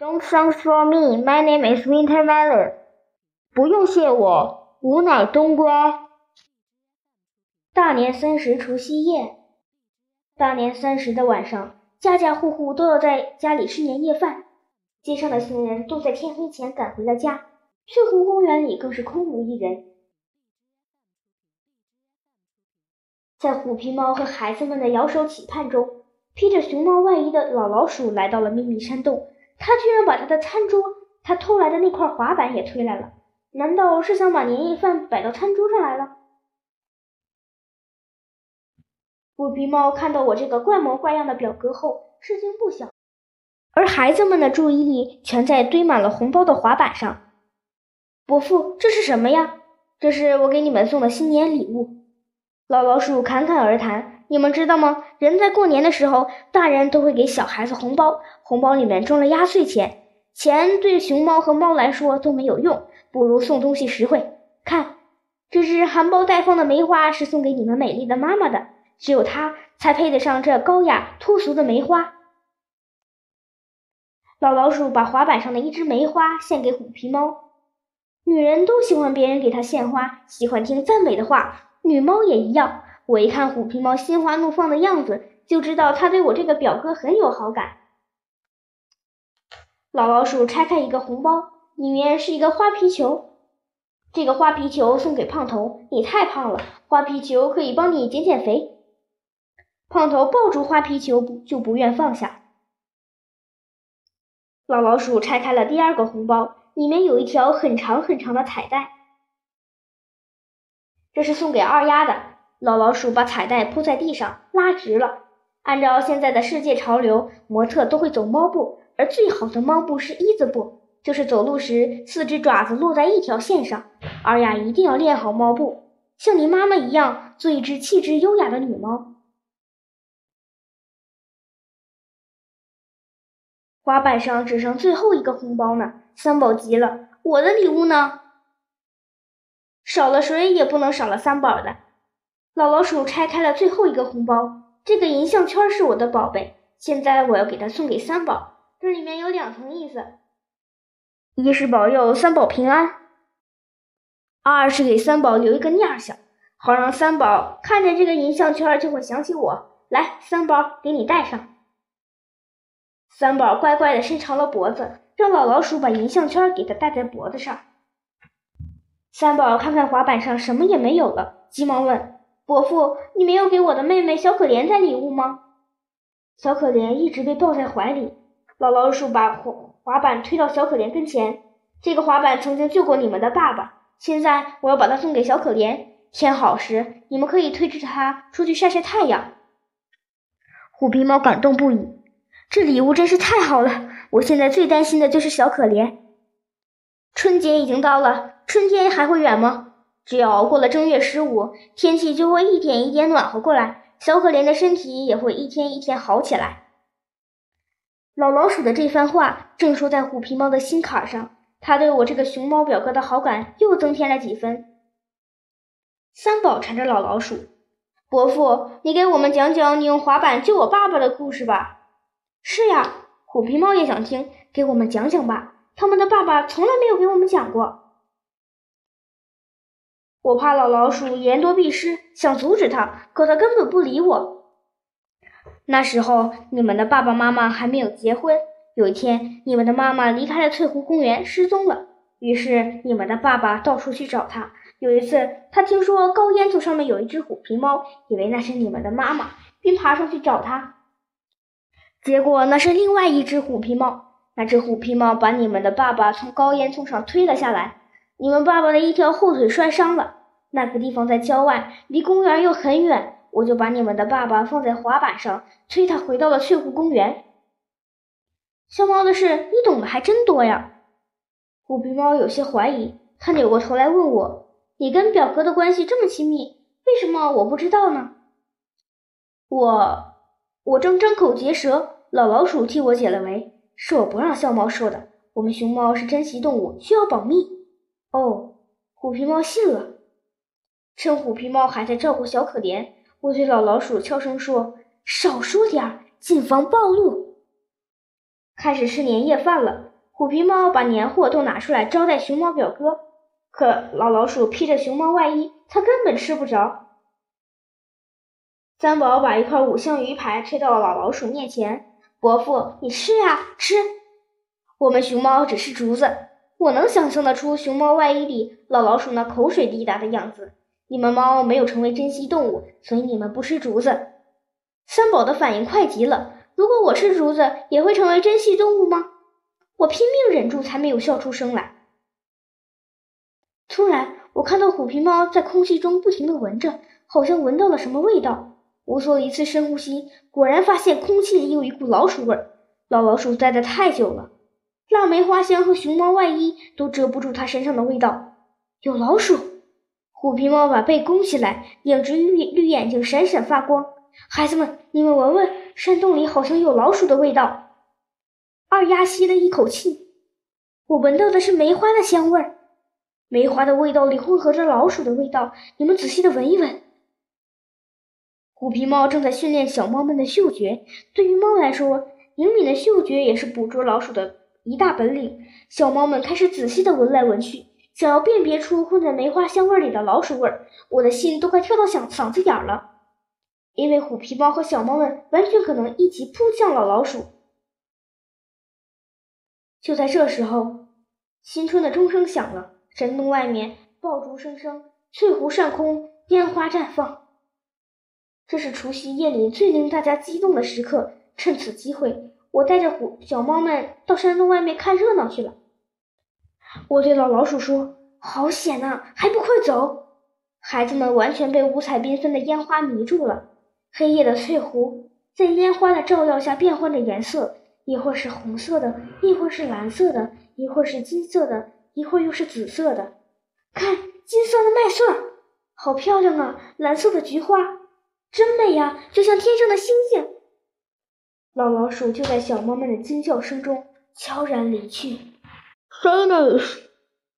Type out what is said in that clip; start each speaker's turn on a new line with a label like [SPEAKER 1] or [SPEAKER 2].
[SPEAKER 1] Don't thanks for me. My name is Winter Melon. 不用谢我，吾乃冬瓜。大年三十除夕夜，大年三十的晚上，家家户户都要在家里吃年夜饭。街上的行人都在天黑前赶回了家，翠湖公园里更是空无一人。在虎皮猫和孩子们的摇手企盼中，披着熊猫外衣的老老鼠来到了秘密山洞。他居然把他的餐桌，他偷来的那块滑板也推来了。难道是想把年夜饭摆到餐桌上来了？虎皮猫看到我这个怪模怪样的表哥后，吃惊不小，而孩子们的注意力全在堆满了红包的滑板上。伯父，这是什么呀？这是我给你们送的新年礼物。老老鼠侃侃而谈：“你们知道吗？人在过年的时候，大人都会给小孩子红包，红包里面装了压岁钱。钱对熊猫和猫来说都没有用，不如送东西实惠。看，这只含苞待放的梅花是送给你们美丽的妈妈的，只有它才配得上这高雅脱俗的梅花。”老老鼠把滑板上的一枝梅花献给虎皮猫。女人都喜欢别人给她献花，喜欢听赞美的话。女猫也一样，我一看虎皮猫心花怒放的样子，就知道它对我这个表哥很有好感。老老鼠拆开一个红包，里面是一个花皮球。这个花皮球送给胖头，你太胖了，花皮球可以帮你减减肥。胖头抱住花皮球不就不愿放下。老老鼠拆开了第二个红包，里面有一条很长很长的彩带。这是送给二丫的。老老鼠把彩带铺在地上，拉直了。按照现在的世界潮流，模特都会走猫步，而最好的猫步是一字步，就是走路时四只爪子落在一条线上。二丫一定要练好猫步，像你妈妈一样，做一只气质优雅的女猫。滑板上只剩最后一个红包呢，三宝急了，我的礼物呢？少了谁也不能少了三宝的。老老鼠拆开了最后一个红包，这个银项圈是我的宝贝，现在我要给它送给三宝。这里面有两层意思：一是保佑三宝平安，二是给三宝留一个念想，好让三宝看见这个银项圈就会想起我。来，三宝，给你戴上。三宝乖乖的伸长了脖子，让老老鼠把银项圈给它戴在脖子上。三宝看看滑板上什么也没有了，急忙问：“伯父，你没有给我的妹妹小可怜带礼物吗？”小可怜一直被抱在怀里。老老鼠把滑滑板推到小可怜跟前：“这个滑板曾经救过你们的爸爸，现在我要把它送给小可怜。天好时，你们可以推着它出去晒晒太阳。”虎皮猫感动不已：“这礼物真是太好了！我现在最担心的就是小可怜。春节已经到了。”春天还会远吗？只要熬过了正月十五，天气就会一点一点暖和过来，小可怜的身体也会一天一天好起来。老老鼠的这番话正说在虎皮猫的心坎上，他对我这个熊猫表哥的好感又增添了几分。三宝缠着老老鼠：“伯父，你给我们讲讲你用滑板救我爸爸的故事吧。”“是呀。”虎皮猫也想听，给我们讲讲吧。他们的爸爸从来没有给我们讲过。我怕老老鼠言多必失，想阻止它，可它根本不理我。那时候你们的爸爸妈妈还没有结婚。有一天，你们的妈妈离开了翠湖公园，失踪了。于是你们的爸爸到处去找她。有一次，他听说高烟囱上面有一只虎皮猫，以为那是你们的妈妈，便爬上去找它。结果那是另外一只虎皮猫。那只虎皮猫把你们的爸爸从高烟囱上推了下来。你们爸爸的一条后腿摔伤了，那个地方在郊外，离公园又很远，我就把你们的爸爸放在滑板上，催他回到了翠湖公园。小猫的事你懂得还真多呀！虎皮猫有些怀疑，他扭过头来问我：“你跟表哥的关系这么亲密，为什么我不知道呢？”我我正张口结舌，老老鼠替我解了围，是我不让小猫说的。我们熊猫是珍稀动物，需要保密。哦，虎皮猫信了。趁虎皮猫还在照顾小可怜，我对老老鼠悄声说：“少说点儿，谨防暴露。”开始吃年夜饭了。虎皮猫把年货都拿出来招待熊猫表哥，可老老鼠披着熊猫外衣，它根本吃不着。三宝把一块五香鱼排推到了老老鼠面前：“伯父，你吃呀，吃！我们熊猫只是竹子。”我能想象得出熊猫外衣里老老鼠那口水滴答的样子。你们猫没有成为珍稀动物，所以你们不吃竹子。三宝的反应快极了。如果我吃竹子，也会成为珍稀动物吗？我拼命忍住，才没有笑出声来。突然，我看到虎皮猫在空气中不停地闻着，好像闻到了什么味道。我做了一次深呼吸，果然发现空气里有一股老鼠味儿。老老鼠待得太久了。腊梅花香和熊猫外衣都遮不住它身上的味道。有老鼠！虎皮猫把背弓起来，两只绿绿眼睛闪闪发光。孩子们，你们闻闻，山洞里好像有老鼠的味道。二丫吸了一口气，我闻到的是梅花的香味儿。梅花的味道里混合着老鼠的味道，你们仔细的闻一闻。虎皮猫正在训练小猫们的嗅觉。对于猫来说，灵敏的嗅觉也是捕捉老鼠的。一大本领，小猫们开始仔细的闻来闻去，想要辨别出混在梅花香味里的老鼠味儿。我的心都快跳到嗓嗓子眼了，因为虎皮猫和小猫们完全可能一起扑向老老鼠。就在这时候，新春的钟声响了，山洞外面爆竹声声，翠湖上空烟花绽放。这是除夕夜里最令大家激动的时刻，趁此机会。我带着虎小猫们到山洞外面看热闹去了。我对老老鼠说：“好险呐，还不快走！”孩子们完全被五彩缤纷的烟花迷住了。黑夜的翠湖在烟花的照耀下变换着颜色，一会儿是红色的，一会儿是蓝色的，一会儿是金色的，一会儿又是紫色的。看，金色的麦穗，好漂亮啊！蓝色的菊花，真美呀，就像天上的星星。老老鼠就在小猫们的惊叫声中悄然离去。
[SPEAKER 2] Finish。